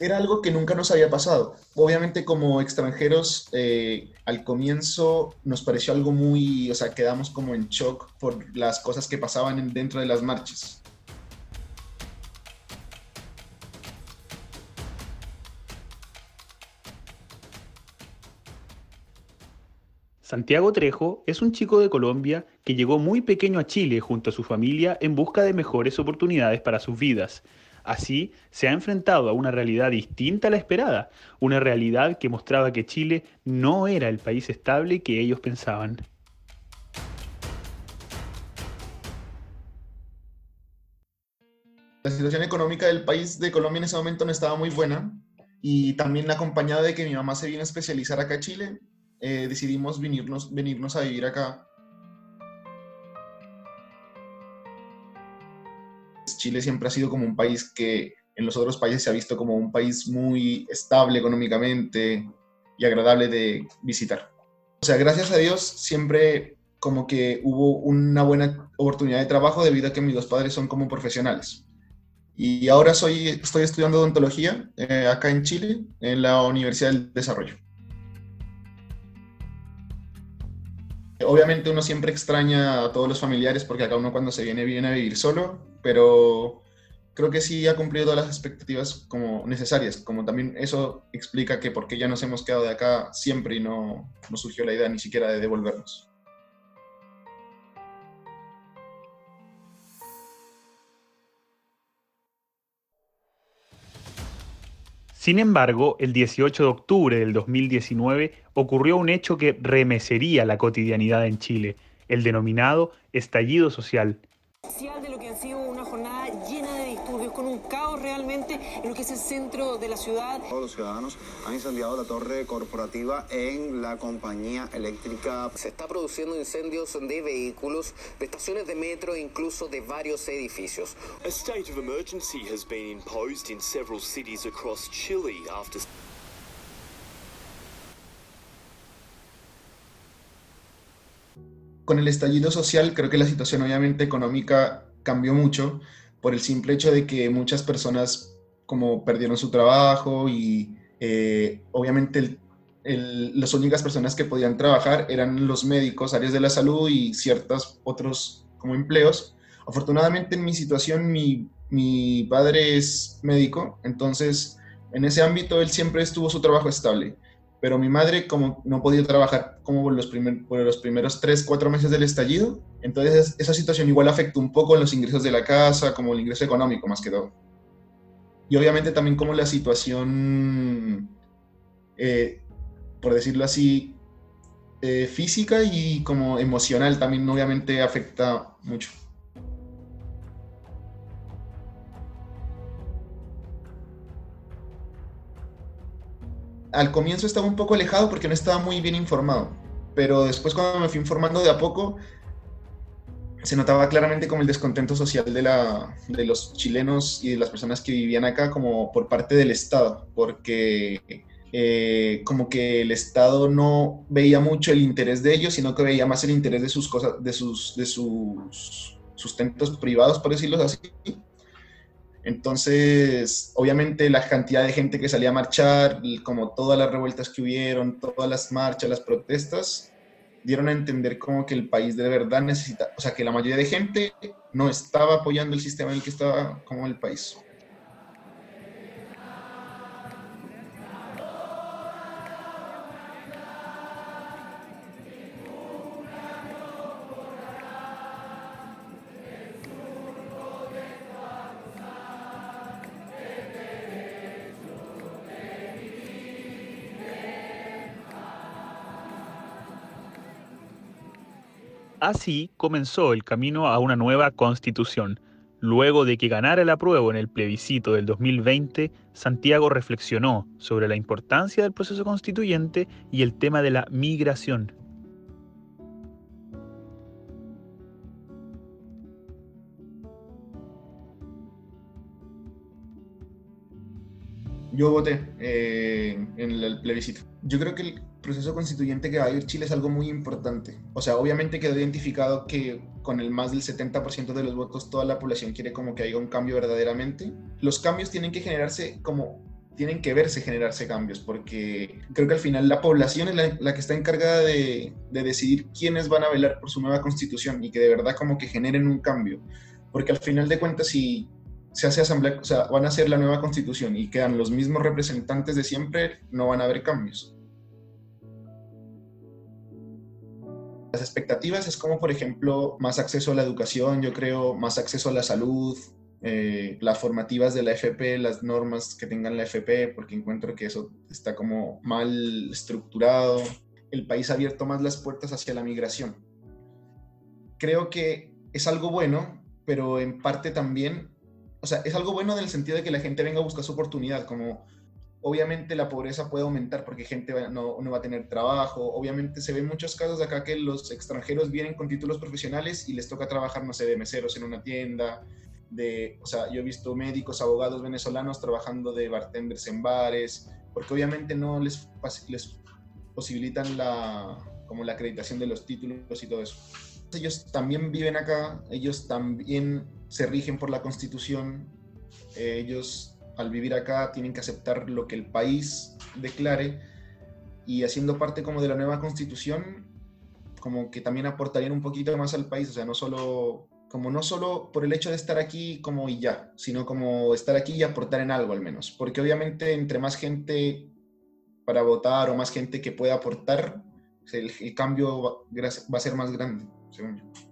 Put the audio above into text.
era algo que nunca nos había pasado. Obviamente como extranjeros, eh, al comienzo nos pareció algo muy, o sea, quedamos como en shock por las cosas que pasaban dentro de las marchas. Santiago Trejo es un chico de Colombia que llegó muy pequeño a Chile junto a su familia en busca de mejores oportunidades para sus vidas. Así, se ha enfrentado a una realidad distinta a la esperada, una realidad que mostraba que Chile no era el país estable que ellos pensaban. La situación económica del país de Colombia en ese momento no estaba muy buena y también acompañado de que mi mamá se vino a especializar acá a Chile, eh, decidimos venirnos, venirnos a vivir acá. Chile siempre ha sido como un país que en los otros países se ha visto como un país muy estable económicamente y agradable de visitar. O sea, gracias a Dios siempre como que hubo una buena oportunidad de trabajo debido a que mis dos padres son como profesionales. Y ahora soy, estoy estudiando odontología eh, acá en Chile, en la Universidad del Desarrollo. Obviamente uno siempre extraña a todos los familiares porque acá uno cuando se viene viene a vivir solo, pero creo que sí ha cumplido todas las expectativas como necesarias, como también eso explica que por qué ya nos hemos quedado de acá siempre y no, no surgió la idea ni siquiera de devolvernos. Sin embargo, el 18 de octubre del 2019 ocurrió un hecho que remecería la cotidianidad en Chile, el denominado estallido social una jornada llena de disturbios, con un caos realmente en lo que es el centro de la ciudad. Todos los ciudadanos han incendiado la torre corporativa en la compañía eléctrica. Se está produciendo incendios de vehículos, de estaciones de metro e incluso de varios edificios. A state of emergency has been imposed in several cities across Chile after con el estallido social, creo que la situación obviamente económica cambió mucho por el simple hecho de que muchas personas como perdieron su trabajo y eh, obviamente las únicas personas que podían trabajar eran los médicos, áreas de la salud y ciertos otros como empleos. Afortunadamente en mi situación mi, mi padre es médico, entonces en ese ámbito él siempre estuvo su trabajo estable pero mi madre como no podía trabajar como los, primer, por los primeros tres, cuatro meses del estallido, entonces esa situación igual afectó un poco en los ingresos de la casa, como el ingreso económico más que todo. Y obviamente también como la situación, eh, por decirlo así, eh, física y como emocional también obviamente afecta mucho. al comienzo estaba un poco alejado porque no estaba muy bien informado, pero después cuando me fui informando de a poco, se notaba claramente como el descontento social de, la, de los chilenos y de las personas que vivían acá como por parte del Estado, porque eh, como que el Estado no veía mucho el interés de ellos, sino que veía más el interés de sus cosas, de sus, de sus sustentos privados, por decirlo así, entonces, obviamente la cantidad de gente que salía a marchar, como todas las revueltas que hubieron, todas las marchas, las protestas, dieron a entender como que el país de verdad necesita, o sea, que la mayoría de gente no estaba apoyando el sistema en el que estaba como el país. Así comenzó el camino a una nueva constitución. Luego de que ganara el apruebo en el plebiscito del 2020, Santiago reflexionó sobre la importancia del proceso constituyente y el tema de la migración. Yo voté eh, en el plebiscito. Yo creo que el proceso constituyente que va a ir Chile es algo muy importante. O sea, obviamente quedó identificado que con el más del 70% de los votos toda la población quiere como que haya un cambio verdaderamente. Los cambios tienen que generarse como tienen que verse generarse cambios, porque creo que al final la población es la, que está encargada de, de, decidir quiénes van a velar por su nueva constitución y que de verdad como que generen un cambio, porque al final de cuentas si se hace asamblea, o sea, van a hacer la nueva constitución y quedan los mismos representantes de siempre, no van a haber cambios. Las expectativas es como, por ejemplo, más acceso a la educación, yo creo, más acceso a la salud, eh, las formativas de la FP, las normas que tengan la FP, porque encuentro que eso está como mal estructurado. El país ha abierto más las puertas hacia la migración. Creo que es algo bueno, pero en parte también, o sea, es algo bueno en el sentido de que la gente venga a buscar su oportunidad, como Obviamente la pobreza puede aumentar porque gente no, va a tener trabajo. Obviamente se ven muchos casos de acá que los extranjeros vienen con títulos profesionales y les toca trabajar, no sé, de meseros en una tienda. De, o sea, yo he visto médicos, abogados venezolanos trabajando de bartenders en bares, porque obviamente no les, les posibilitan la, como la acreditación de los títulos y todo eso. Ellos también viven acá, ellos también se rigen por la constitución, ellos al vivir acá tienen que aceptar lo que el país declare. Y haciendo parte como de la nueva constitución, como que también aportarían un poquito más al país, o sea, no solo, como no solo por el hecho de estar aquí como y ya, sino como estar aquí y aportar en algo al menos, porque obviamente entre más gente para votar o más gente que pueda aportar, el, el cambio va, va a ser más grande, según yo.